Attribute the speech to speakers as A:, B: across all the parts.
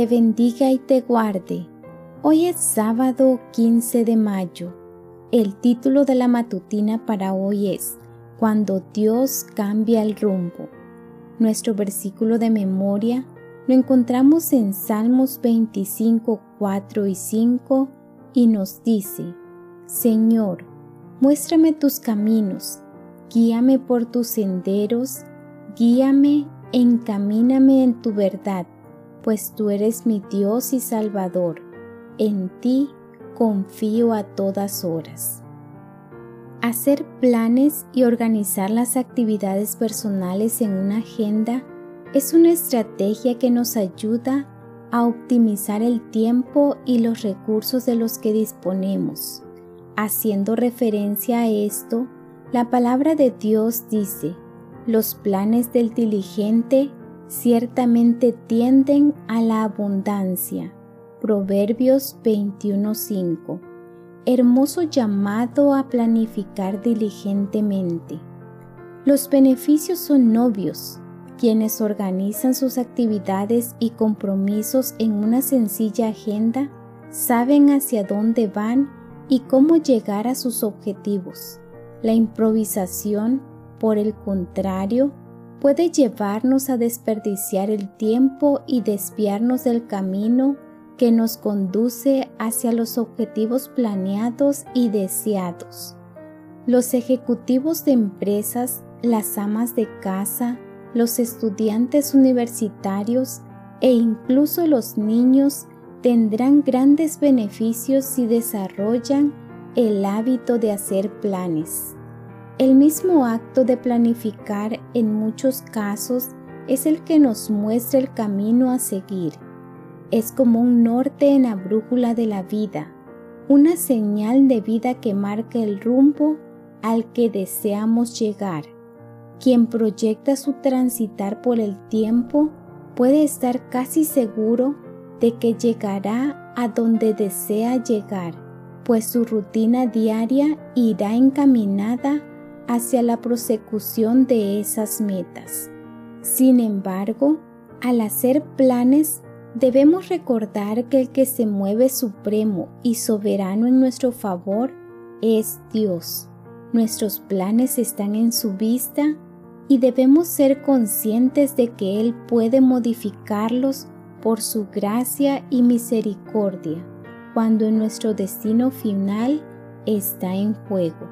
A: te bendiga y te guarde. Hoy es sábado 15 de mayo. El título de la matutina para hoy es Cuando Dios cambia el rumbo. Nuestro versículo de memoria lo encontramos en Salmos 25, 4 y 5 y nos dice, Señor, muéstrame tus caminos, guíame por tus senderos, guíame, encamíname en tu verdad pues tú eres mi Dios y Salvador. En ti confío a todas horas. Hacer planes y organizar las actividades personales en una agenda es una estrategia que nos ayuda a optimizar el tiempo y los recursos de los que disponemos. Haciendo referencia a esto, la palabra de Dios dice, los planes del diligente ciertamente tienden a la abundancia. Proverbios 21:5. Hermoso llamado a planificar diligentemente. Los beneficios son novios. Quienes organizan sus actividades y compromisos en una sencilla agenda saben hacia dónde van y cómo llegar a sus objetivos. La improvisación, por el contrario, puede llevarnos a desperdiciar el tiempo y desviarnos del camino que nos conduce hacia los objetivos planeados y deseados. Los ejecutivos de empresas, las amas de casa, los estudiantes universitarios e incluso los niños tendrán grandes beneficios si desarrollan el hábito de hacer planes. El mismo acto de planificar en muchos casos es el que nos muestra el camino a seguir. Es como un norte en la brújula de la vida, una señal de vida que marca el rumbo al que deseamos llegar. Quien proyecta su transitar por el tiempo puede estar casi seguro de que llegará a donde desea llegar, pues su rutina diaria irá encaminada hacia la prosecución de esas metas. Sin embargo, al hacer planes, debemos recordar que el que se mueve supremo y soberano en nuestro favor es Dios. Nuestros planes están en su vista y debemos ser conscientes de que Él puede modificarlos por su gracia y misericordia cuando nuestro destino final está en juego.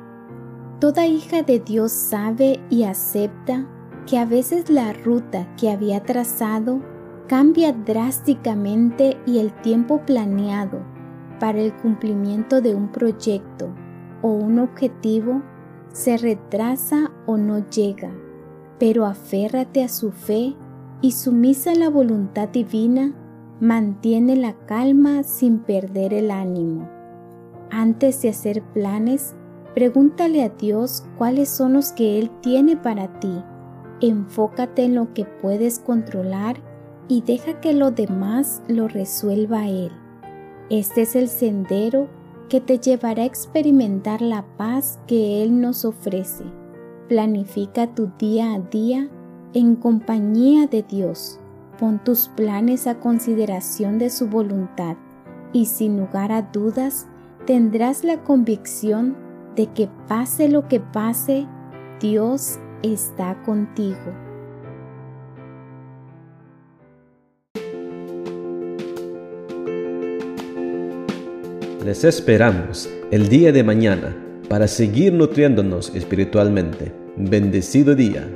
A: Toda hija de Dios sabe y acepta que a veces la ruta que había trazado cambia drásticamente y el tiempo planeado para el cumplimiento de un proyecto o un objetivo se retrasa o no llega, pero aférrate a su fe y sumisa a la voluntad divina, mantiene la calma sin perder el ánimo. Antes de hacer planes, Pregúntale a Dios cuáles son los que Él tiene para ti. Enfócate en lo que puedes controlar y deja que lo demás lo resuelva Él. Este es el sendero que te llevará a experimentar la paz que Él nos ofrece. Planifica tu día a día en compañía de Dios. Pon tus planes a consideración de su voluntad y sin lugar a dudas tendrás la convicción de que pase lo que pase, Dios está contigo.
B: Les esperamos el día de mañana para seguir nutriéndonos espiritualmente. Bendecido día.